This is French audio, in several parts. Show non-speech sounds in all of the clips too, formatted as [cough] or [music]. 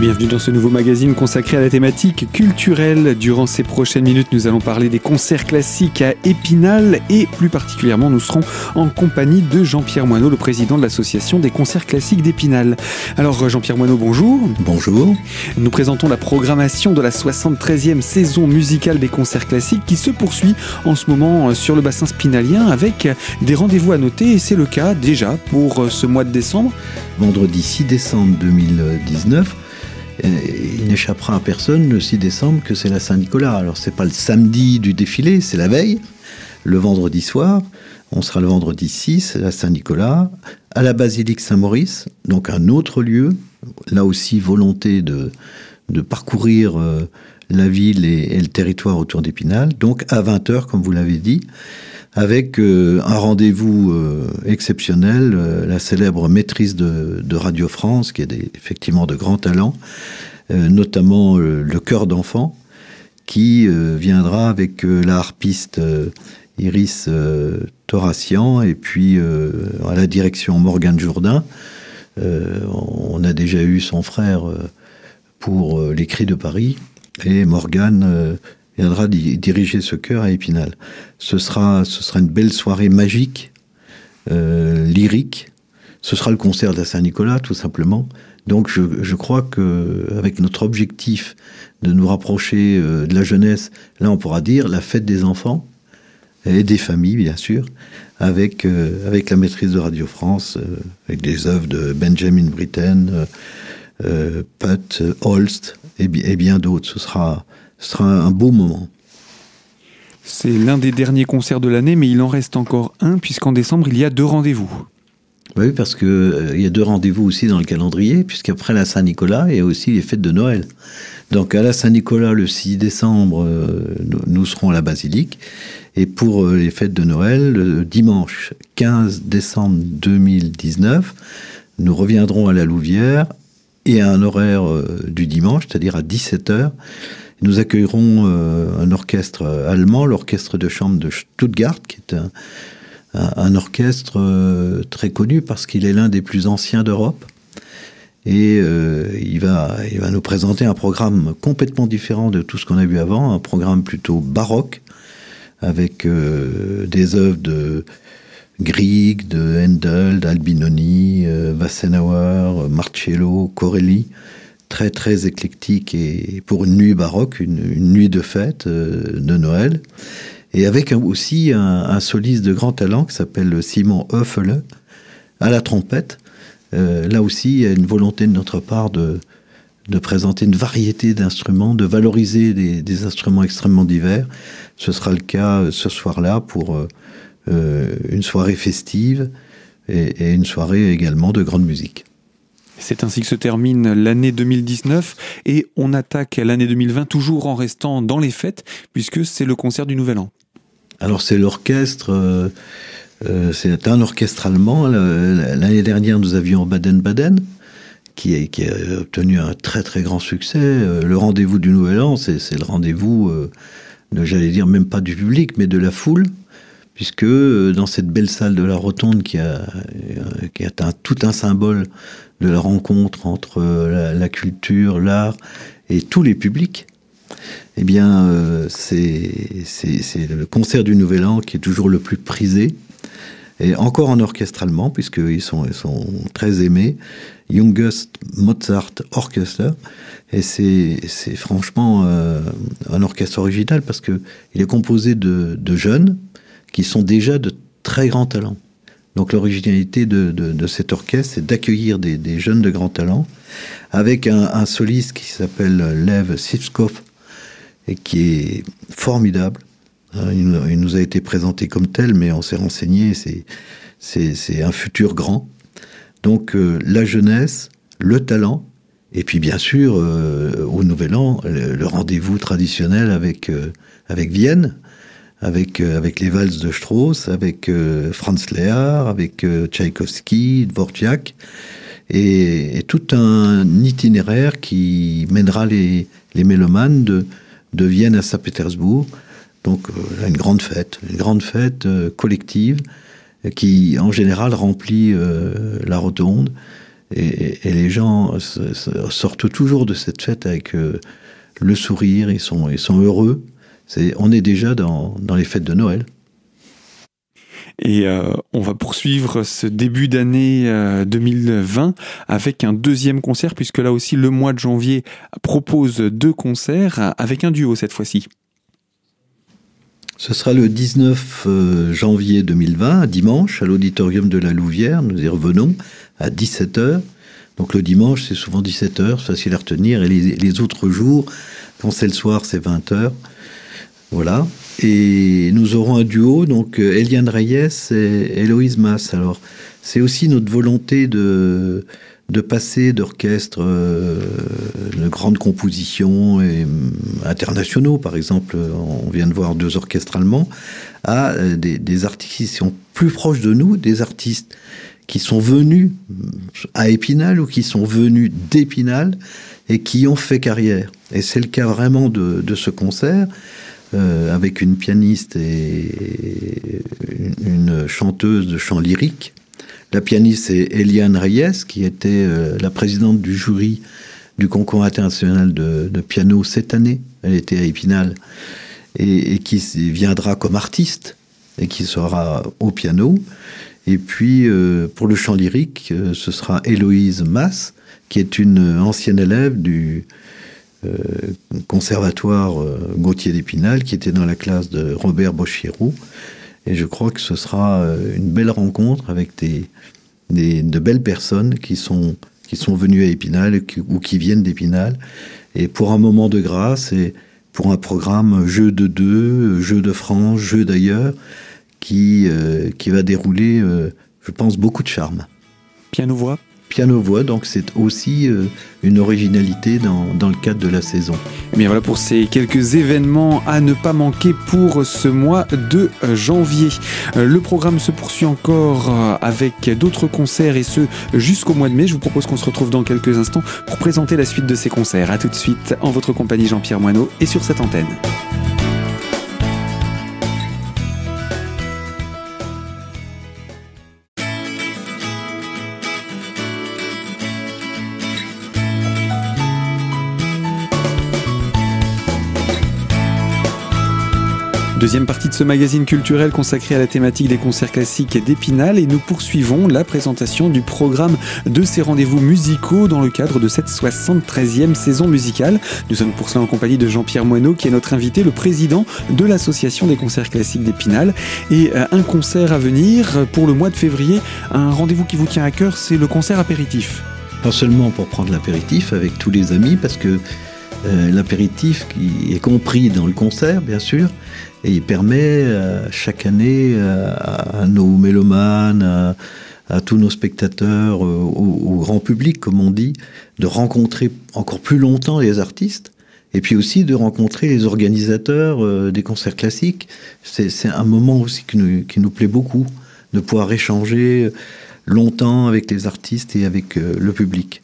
bienvenue dans ce nouveau magazine consacré à la thématique culturelle. Durant ces prochaines minutes, nous allons parler des concerts classiques à Épinal et plus particulièrement, nous serons en compagnie de Jean-Pierre Moineau, le président de l'association des concerts classiques d'Épinal. Alors Jean-Pierre Moineau, bonjour. Bonjour. Nous présentons la programmation de la 73e saison musicale des concerts classiques qui se poursuit en ce moment sur le bassin spinalien avec des rendez-vous à noter et c'est le cas déjà pour ce mois de décembre. Vendredi 6 décembre 2019 il n'échappera à personne le 6 décembre que c'est la Saint-Nicolas. Alors c'est pas le samedi du défilé, c'est la veille, le vendredi soir. On sera le vendredi 6 à Saint-Nicolas, à la basilique Saint-Maurice, donc un autre lieu. Là aussi, volonté de, de parcourir euh, la ville et, et, le territoire autour d'Épinal. Donc à 20h, comme vous l'avez dit avec euh, un rendez-vous euh, exceptionnel, euh, la célèbre maîtrise de, Radio France, qui a des, effectivement de grands talents, notamment le chœur d'enfants, qui viendra avec la harpiste Iris Thoracian et puis à la direction Morgane Jourdain. on a déjà eu son frère pour les Cris de Paris et Morgane viendra diriger ce chœur à Épinal. Ce sera, ce sera une belle soirée magique, euh, lyrique. Ce sera le concert de la Saint-Nicolas, tout simplement. Donc je, je crois que avec notre objectif de nous rapprocher euh, de la jeunesse, là on pourra dire la fête des enfants et des familles, bien sûr, avec, euh, avec la maîtrise de Radio France, avec des œuvres de Benjamin Britten, Putt, Holst et, et bien d'autres. Ce sera, ce sera un beau moment. C'est l'un des derniers concerts de l'année, mais il en reste encore un, puisqu'en décembre, il y a deux rendez-vous. Oui, parce qu'il euh, y a deux rendez-vous aussi dans le calendrier, puisqu'après la Saint-Nicolas, il y a aussi les fêtes de Noël. Donc à la Saint-Nicolas, le 6 décembre, euh, nous serons à la basilique. Et pour euh, les fêtes de Noël, le dimanche 15 décembre 2019, nous reviendrons à la Louvière et à un horaire euh, du dimanche, c'est-à-dire à 17h. Nous accueillerons euh, un orchestre allemand, l'orchestre de chambre de Stuttgart, qui est un, orchestre euh, très connu parce qu'il est l'un des plus anciens d'Europe. Et euh, il, va, nous présenter un programme complètement différent de tout ce qu'on a vu avant, un programme plutôt baroque, avec euh, des œuvres de Grieg, de Handel, d'Albinoni, euh, Wassenauer, Marcello, Corelli, très très éclectique et pour une nuit baroque, une, une nuit de fête euh, de Noël, et avec un, aussi un, un, soliste de grand talent qui s'appelle Simon Hoeffele à la trompette. Euh, là aussi, il y a une volonté de notre part de, de présenter une variété d'instruments, de valoriser des, des, instruments extrêmement divers. Ce sera le cas ce soir-là pour euh, euh, une soirée festive et, et une soirée également de grande musique. C'est ainsi que se termine l'année 2019 et on attaque l'année 2020 toujours en restant dans les fêtes puisque c'est le concert du Nouvel An. Alors c'est l'orchestre, euh, euh, c'est un orchestre allemand. L'année dernière nous avions Baden-Baden qui, a obtenu un très très grand succès. Euh, le rendez-vous du Nouvel An, c'est le rendez-vous, j'allais dire même pas du public, mais de la foule puisque dans cette belle salle de la Rotonde qui a, qui tout un symbole de la rencontre entre la, la culture, l'art et tous les publics, eh bien, euh, c'est le concert du Nouvel An qui est toujours le plus prisé. Et encore en orchestre allemand, puisqu'ils sont, ils sont très aimés. Youngest Mozart Orchestra. Et c'est franchement euh, un orchestre original parce qu'il est composé de jeunes qui sont déjà de très grands talents. Donc l'originalité de, de, de cet orchestre, c'est d'accueillir des, des jeunes de grands talents avec un, soliste qui s'appelle Lev Sivskov et qui est formidable. Il nous, il nous a été présenté comme tel, mais on s'est renseigné, c'est un futur grand. Donc euh, la jeunesse, le talent, et puis bien sûr, euh, au Nouvel An, le, le rendez-vous traditionnel avec, euh, avec Vienne, avec, euh, avec les valses de Strauss, avec euh, Franz Lehar, avec euh, Tchaïkovski, Dvorak, et, et tout un itinéraire qui mènera les, les mélomanes de, de Vienne à Saint-Pétersbourg. Donc euh, une grande fête, une grande fête euh, collective qui en général remplit euh, la rotonde Et, les gens sortent toujours de cette fête avec le sourire, ils sont, ils sont heureux. On est déjà dans les fêtes de Noël. Et euh, on va poursuivre ce début d'année 2020 euh, avec un deuxième concert, puisque là aussi le mois de janvier propose deux concerts avec un duo cette fois-ci. Ce sera le 19 euh, janvier 2020, dimanche, à l'auditorium de la Louvière. Nous y revenons à 17h. Donc le dimanche, c'est souvent 17h, facile à retenir. Et les, les autres jours, quand c'est le soir, c'est 20h. Voilà. Et nous aurons un duo, donc euh, Eliane Reyes et Héloïse Mass. Alors, c'est aussi notre volonté de, de passer d'orchestres euh, de grandes compositions et, euh, internationaux, par exemple, on vient de voir deux orchestres allemands, à des, des, artistes qui sont plus proches de nous, des artistes qui sont venus à Épinal ou qui sont venus d'Épinal et qui ont fait carrière. Et c'est le cas vraiment de ce concert. Euh, avec une pianiste et une, chanteuse de chant lyrique. La pianiste, c'est Eliane Reyes, qui était euh, la présidente du jury du concours international de, piano cette année. Elle était à Épinal. Et, qui viendra comme artiste et qui sera au piano. Et puis, euh, pour le chant lyrique, ce sera Héloïse Mass, qui est une ancienne élève du, conservatoire euh, Gauthier d'Épinal, qui était dans la classe de Robert Bochirou. Et je crois que ce sera euh, une belle rencontre avec des, de belles personnes qui sont, qui sont venues à Épinal ou qui viennent d'Épinal. Et pour un moment de grâce et pour un programme jeu de deux, jeu de France, jeu d'ailleurs, qui, qui va dérouler, je pense, beaucoup de charme. Piano-voix piano-voix, donc c'est aussi euh, une originalité dans, dans, le cadre de la saison. Bien voilà pour ces quelques événements à ne pas manquer pour ce mois de euh, janvier. Euh, le programme se poursuit encore avec d'autres concerts et ce jusqu'au mois de mai. Je vous propose qu'on se retrouve dans quelques instants pour présenter la suite de ces concerts. A tout de suite en votre compagnie Jean-Pierre Moineau et sur cette antenne. Deuxième partie de ce magazine culturel consacré à la thématique des concerts classiques d'Épinal et nous poursuivons la présentation du programme de ces rendez-vous musicaux dans le cadre de cette 73e saison musicale. Nous sommes pour cela en compagnie de Jean-Pierre Moineau qui est notre invité, le président de l'association des concerts classiques d'Épinal. Et euh, un concert à venir pour le mois de février, un rendez-vous qui vous tient à cœur, c'est le concert apéritif. Pas seulement pour prendre l'apéritif avec tous les amis parce que euh, l'apéritif qui est compris dans le concert, bien sûr, et il permet euh, chaque année euh, à, nos mélomanes, à, tous nos spectateurs, au, grand public, comme on dit, de rencontrer encore plus longtemps les artistes. Et puis aussi de rencontrer les organisateurs des concerts classiques. C'est un moment aussi qui nous plaît beaucoup, de pouvoir échanger longtemps avec les artistes et avec le public.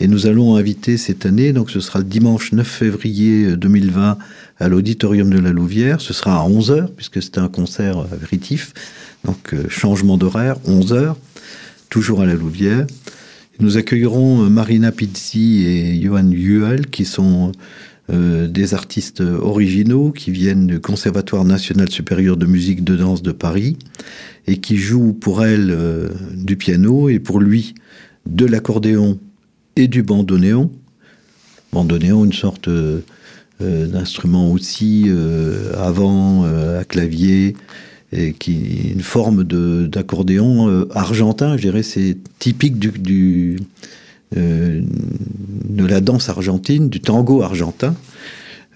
Et nous allons inviter cette année, donc ce sera le dimanche 9 février 2020 euh, à l'auditorium de la Louvière. Ce sera à 11h, puisque c'est un concert apéritif. Donc euh, changement d'horaire, 11h, toujours à la Louvière. Nous accueillerons euh, Marina Pizzi et Johan Yuel, qui sont des artistes originaux qui viennent du Conservatoire national supérieur de musique de danse de Paris et qui jouent pour elle du piano et pour lui de l'accordéon et du bandoneon. Bandoneon, une sorte euh, euh, d'instrument aussi euh, avant à clavier, et qui une forme d'accordéon argentin. Je dirais c'est typique de la danse argentine, du tango argentin.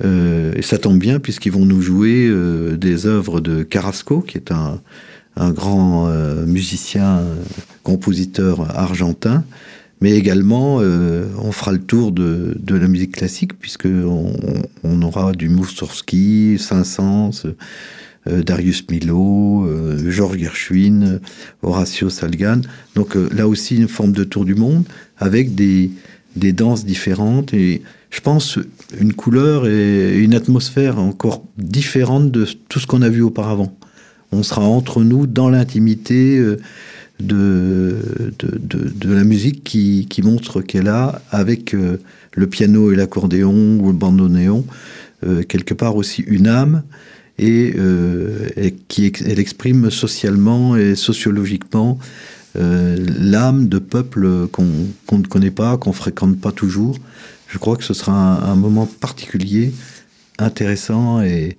et ça tombe bien puisqu'ils vont nous jouer des œuvres de Carrasco, qui est un grand musicien, compositeur argentin, mais également, euh, on fera le tour de, de la musique classique, puisqu'on on aura du Moussorski, Saint-Saëns, euh, Darius Milhaud, euh, Georges Gershwin, Horacio Salgan. Donc là aussi, une forme de tour du monde, avec des, des danses différentes, et je pense une couleur et une atmosphère encore différente de tout ce qu'on a vu auparavant. On sera entre nous, dans l'intimité de, de, la musique qui, qui montre qu'elle a, avec euh, le piano et l'accordéon ou le bandoneon, euh, quelque part aussi une âme et, euh, qui elle exprime socialement et sociologiquement l'âme de peuples qu'on ne connaît pas, qu'on fréquente pas toujours. Je crois que ce sera un, moment particulier, intéressant et,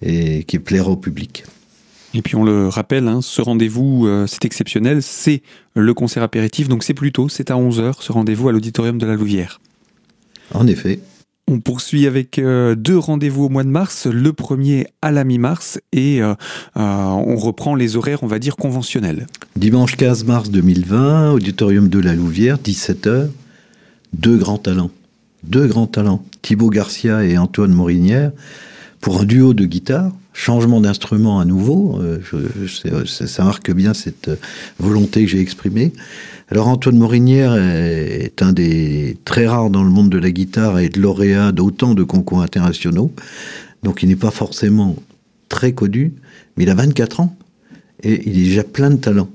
et qui plaira au public. Et puis on le rappelle, hein, ce rendez-vous, euh, c'est exceptionnel, c'est le concert apéritif, donc c'est plus tôt, c'est à 11h, ce rendez-vous à l'auditorium de la Louvière. En effet. On poursuit avec euh, deux rendez-vous au mois de mars, le premier à la mi-mars, et euh, on reprend les horaires, on va dire, conventionnels. Dimanche 15 mars 2020, auditorium de la Louvière, 17h, deux grands talents. Deux grands talents, Thibaut Garcia et Antoine Morinière, pour un duo de guitare changement d'instrument à nouveau. Euh, ça marque bien cette volonté que j'ai exprimée. Alors Antoine Morinière est un des très rares dans le monde de la guitare et de lauréat d'autant de concours internationaux. Donc il n'est pas forcément très connu, mais il a 24 ans et il est déjà plein de talent.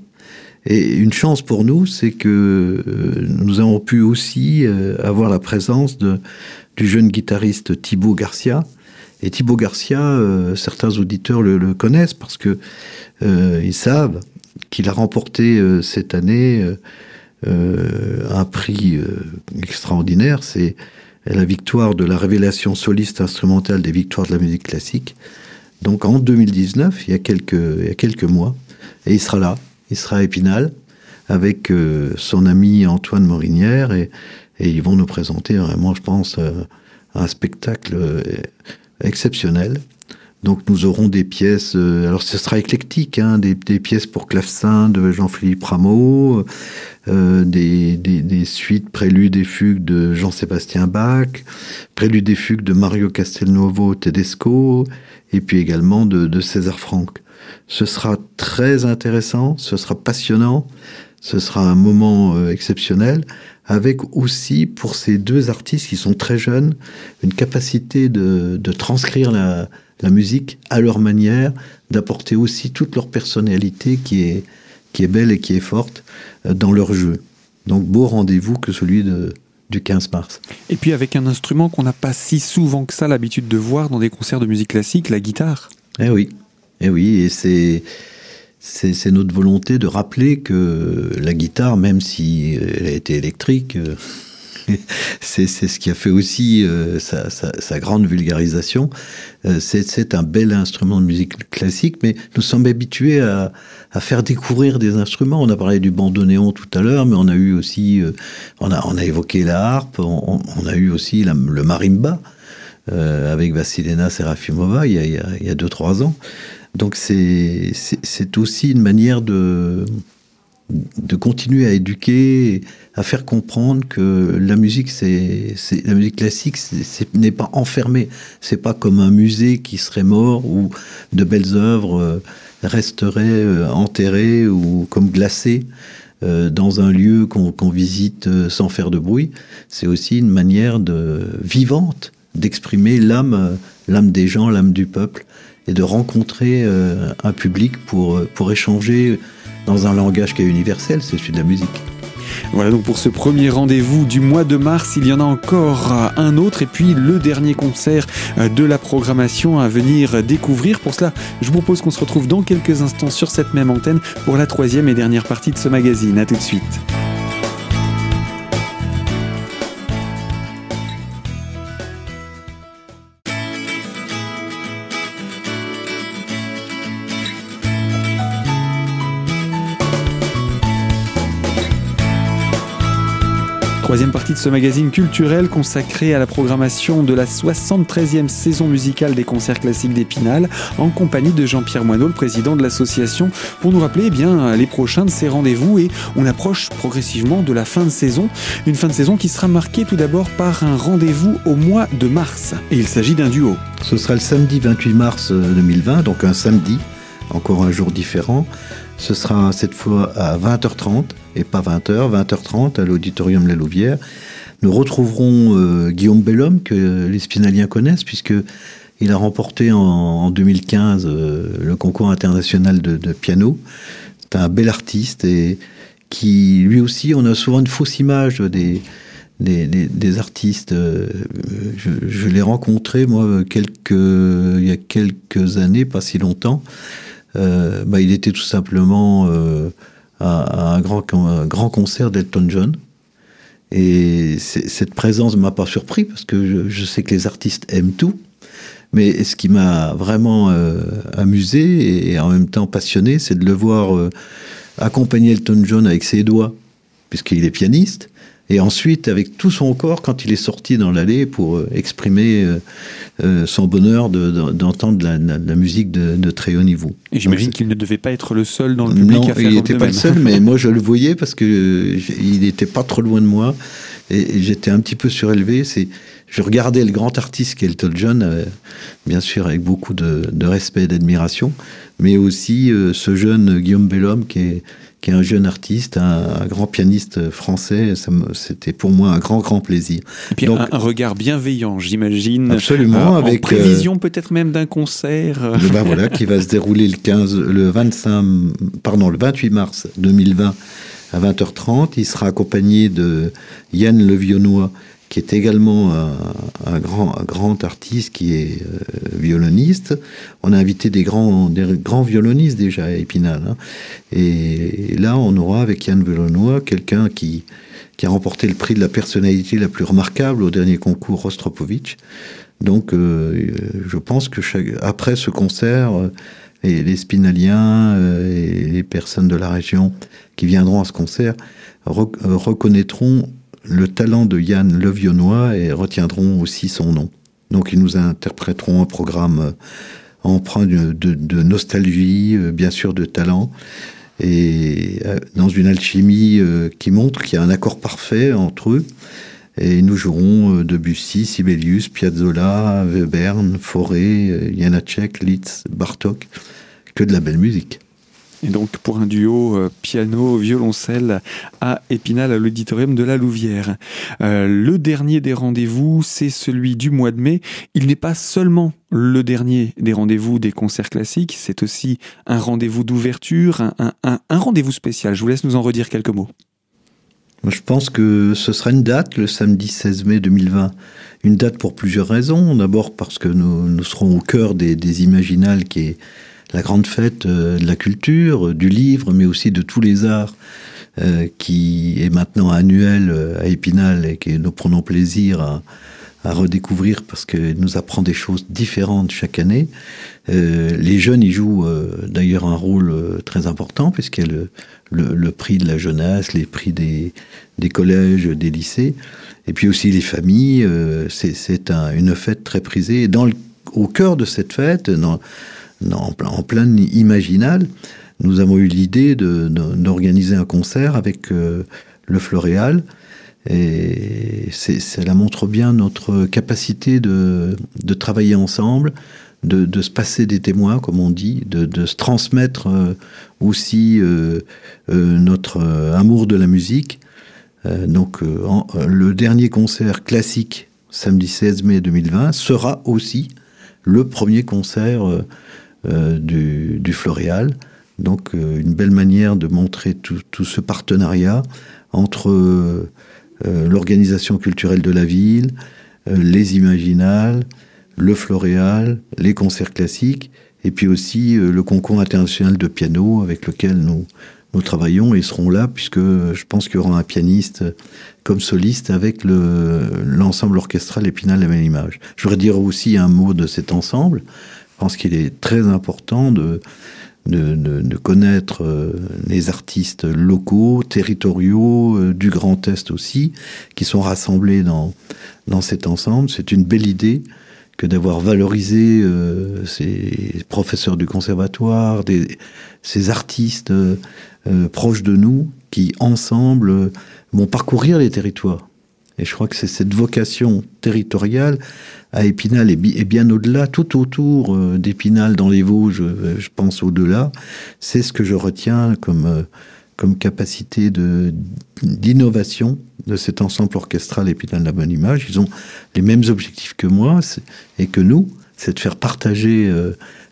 Et une chance pour nous, c'est que euh, nous avons pu aussi euh, avoir la présence du jeune guitariste Thibaut Garcia, et Thibaut Garcia, euh, certains auditeurs le, connaissent parce que euh, ils savent qu'il a remporté euh, cette année un prix extraordinaire. C'est la victoire de la révélation soliste instrumentale des victoires de la musique classique. Donc en 2019, il y a quelques, il y a quelques mois, et il sera là, il sera à Épinal avec son ami Antoine Morinière et, et, ils vont nous présenter vraiment, je pense, un spectacle exceptionnel. Donc nous aurons des pièces, euh, alors ce sera éclectique, hein, des, pièces pour clavecin de Jean-Philippe Rameau, euh, des, suites préludes et fugues de Jean-Sébastien Bach, préludes et fugues de Mario Castelnuovo Tedesco, et puis également de, de César Franck. Ce sera très intéressant, ce sera passionnant, ce sera un moment euh, exceptionnel avec aussi pour ces deux artistes qui sont très jeunes une capacité de, transcrire la, musique à leur manière, d'apporter aussi toute leur personnalité qui est, qui est belle et qui est forte euh, dans leur jeu. Donc beau rendez-vous que celui de, du 15 mars. Et puis avec un instrument qu'on n'a pas si souvent que ça l'habitude de voir dans des concerts de musique classique, la guitare. Eh oui, eh oui, et c'est c'est notre volonté de rappeler que la guitare, même si elle a été électrique, euh, [laughs] c'est ce qui a fait aussi euh, sa, grande vulgarisation. Euh, c'est un bel instrument de musique classique, mais nous sommes habitués à, faire découvrir des instruments. On a parlé du bandoneon tout à l'heure, mais on a eu aussi, on, a, évoqué la harpe, on, a eu aussi le marimba. avec Vassilena Serafimova il y a, il y a deux, trois ans. Donc c'est aussi une manière de, de continuer à éduquer, à faire comprendre que la musique, c'est la musique classique, n'est pas enfermée. C'est pas comme un musée qui serait mort ou de belles œuvres euh, resteraient euh, enterrées ou comme glacées euh, dans un lieu qu'on visite sans faire de bruit. C'est aussi une manière de vivante d'exprimer l'âme, l'âme des gens, l'âme du peuple et de rencontrer euh, un public pour, euh, pour échanger dans un langage qui est universel, c'est celui de la musique. Voilà donc pour ce premier rendez-vous du mois de mars, il y en a encore un autre et puis le dernier concert euh, de la programmation à venir découvrir. Pour cela, je vous propose qu'on se retrouve dans quelques instants sur cette même antenne pour la troisième et dernière partie de ce magazine. A tout de suite. Troisième partie de ce magazine culturel consacré à la programmation de la 73e saison musicale des concerts classiques d'Épinal, en compagnie de Jean-Pierre Moineau, le président de l'association, pour nous rappeler eh bien, les prochains de ces rendez-vous. Et on approche progressivement de la fin de saison. Une fin de saison qui sera marquée tout d'abord par un rendez-vous au mois de mars. Et il s'agit d'un duo. Ce sera le samedi 28 mars 2020, donc un samedi, encore un jour différent. Ce sera cette fois à 20h30 et pas 20h, 20h30 à l'auditorium La Louvière. Nous retrouverons euh, Guillaume Bellhomme que les Spinaliens connaissent puisque il a remporté en, 2015 euh, le concours international de, piano. un bel artiste et qui, lui aussi, on a souvent une fausse image des, des, artistes. Je, l'ai rencontré, moi, il y a quelques années, pas si longtemps. bah, il était tout simplement à, un, grand, grand concert d'Elton John. Et cette présence ne m'a pas surpris parce que je, sais que les artistes aiment tout. Mais ce qui m'a vraiment euh, amusé et en même temps passionné, c'est de le voir euh, accompagner Elton John avec ses doigts, puisqu'il est pianiste, et ensuite avec tout son corps quand il est sorti dans l'allée pour euh, exprimer euh, euh, son bonheur d'entendre la, la, musique de, très haut niveau. Et j'imagine qu'il ne devait pas être le seul dans le public non, à faire il n'était pas le seul, mais [laughs] moi je le voyais parce que il n'était pas trop loin de moi et, j'étais un petit peu surélevé. C'est je regardais le grand artiste qu'est Elton John, bien sûr avec beaucoup de, de respect et d'admiration, mais aussi ce jeune Guillaume Bellhomme qui est qui est un jeune artiste, un, grand pianiste français. C'était pour moi un grand, grand plaisir. Et puis un, regard bienveillant, j'imagine. Absolument. Euh, avec en prévision euh, peut-être même d'un concert. [laughs] ben voilà, qui va se dérouler le 15, le 25, pardon, le 28 mars 2020 à 20h30. Il sera accompagné de Yann Levionnois, qui est également un, grand, artiste qui est euh, violoniste. On a invité des grands, violonistes déjà à Épinal. Hein. Et, là, on aura avec Yann Velonois quelqu'un qui, qui a remporté le prix de la personnalité la plus remarquable au dernier concours Rostropovitch. Donc, euh, je pense que après ce concert, euh, les, Spinaliens et les personnes de la région qui viendront à ce concert reconnaîtront le talent de Yann Levionnois et retiendront aussi son nom. Donc ils nous interpréteront un programme euh, empreint de, nostalgie, euh, bien sûr de talent, et euh, dans une alchimie qui montre qu'il y a un accord parfait entre eux. Et nous jouerons Debussy, Sibelius, Piazzolla, Webern, Fauré, Janacek, Litz, Bartok, que de la belle musique. Et donc pour un duo euh, piano-violoncelle à Épinal, à l'auditorium de la Louvière. Euh, le dernier des rendez-vous, c'est celui du mois de mai. Il n'est pas seulement le dernier des rendez-vous des concerts classiques, c'est aussi un rendez-vous d'ouverture, un, rendez-vous spécial. Je vous laisse nous en redire quelques mots. Je pense que ce sera une date, le samedi 16 mai 2020. Une date pour plusieurs raisons. D'abord parce que nous, nous serons au cœur des, des Imaginales qui est la grande fête euh, de la culture, du livre, mais aussi de tous les arts, euh, qui est maintenant annuel euh, à Épinal et que nous prenons plaisir à, redécouvrir parce qu'il nous apprend des choses différentes chaque année. les jeunes y jouent d'ailleurs un rôle très important puisqu'il y a le, prix de la jeunesse, les prix des, collèges, des lycées, et puis aussi les familles. c'est une fête très prisée. Dans au cœur de cette fête, dans, en, en plein imaginal, nous avons eu l'idée d'organiser un concert avec euh, le Floréal. Et cela montre bien notre capacité de, travailler ensemble, de, se passer des témoins, comme on dit, de, se transmettre euh, aussi euh, notre amour de la musique. donc, le dernier concert classique, samedi 16 mai 2020, sera aussi le premier concert du, du, Floréal. Donc euh, une belle manière de montrer tout, ce partenariat entre euh, l'organisation culturelle de la ville, les Imaginales, le Floréal, les concerts classiques, et puis aussi le concours international de piano avec lequel nous, nous travaillons et seront là, puisque je pense qu'il y aura un pianiste comme soliste avec l'ensemble orchestral Épinal la même image. Je voudrais dire aussi un mot de cet ensemble. Je pense qu'il est très important de, connaître euh, les artistes locaux, territoriaux, euh, du Grand Est aussi, qui sont rassemblés dans, dans cet ensemble. C'est une belle idée que d'avoir valorisé euh, ces professeurs du conservatoire, ces artistes proches de nous, qui ensemble vont parcourir les territoires. Et je crois que c'est cette vocation territoriale à Épinal et, bien au-delà, tout autour euh, d'Épinal dans les Vosges, euh, je pense au-delà, c'est ce que je retiens comme, euh, comme capacité d'innovation de, cet ensemble orchestral Épinal la Bonne Image. Ils ont les mêmes objectifs que moi et que nous, c'est de faire partager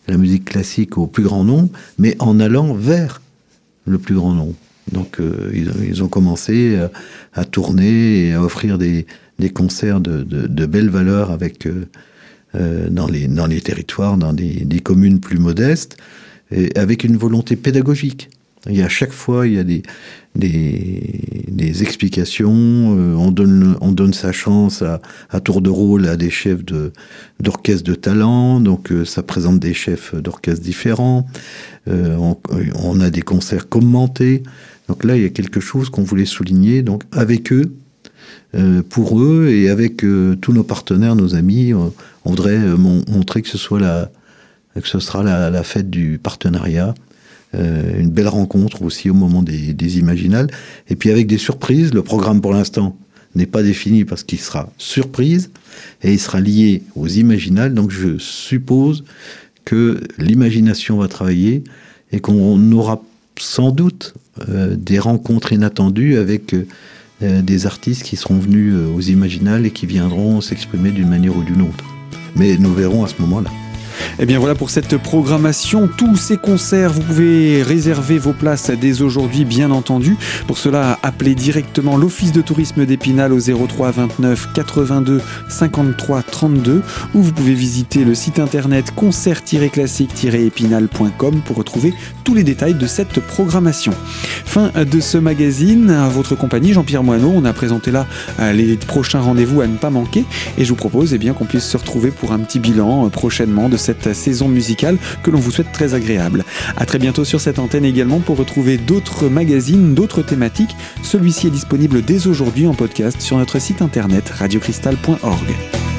la musique classique au plus grand nombre, mais en allant vers le plus grand nombre. Donc euh, ils, ont commencé à, tourner et à offrir des, concerts de, belles valeurs avec, dans, les, dans les territoires, dans des, des, communes plus modestes, et avec une volonté pédagogique. Il y a à chaque fois, il y a des, des, explications, euh, on, donne, on donne sa chance à, à tour de rôle à des chefs d'orchestre de, talent, donc euh, ça présente des chefs d'orchestre différents, euh, on, a des concerts commentés, donc là il y a quelque chose qu'on voulait souligner, donc avec eux, pour eux et avec tous nos partenaires, nos amis, on, voudrait montrer que ce sera la, fête du partenariat euh, une belle rencontre aussi au moment des, des, Imaginales. Et puis avec des surprises, le programme pour l'instant n'est pas défini parce qu'il sera surprise et il sera lié aux Imaginales. Donc je suppose que l'imagination va travailler et qu'on aura sans doute euh, des rencontres inattendues avec euh, des artistes qui seront venus aux Imaginales et qui viendront s'exprimer d'une manière ou d'une autre. Mais nous verrons à ce moment-là. Et eh bien voilà pour cette programmation, tous ces concerts, vous pouvez réserver vos places dès aujourd'hui bien entendu. Pour cela, appelez directement l'Office de tourisme d'Épinal au 03 29 82 53 32 ou vous pouvez visiter le site internet concert-classique-épinal.com pour retrouver tous les détails de cette programmation. Fin de ce magazine, à votre compagnie Jean-Pierre Moineau, on a présenté là euh, les prochains rendez-vous à ne pas manquer et je vous propose eh qu'on puisse se retrouver pour un petit bilan euh, prochainement de cette saison musicale que l'on vous souhaite très agréable. À très bientôt sur cette antenne également pour retrouver d'autres magazines, d'autres thématiques. Celui-ci est disponible dès aujourd'hui en podcast sur notre site internet radiocristal.org.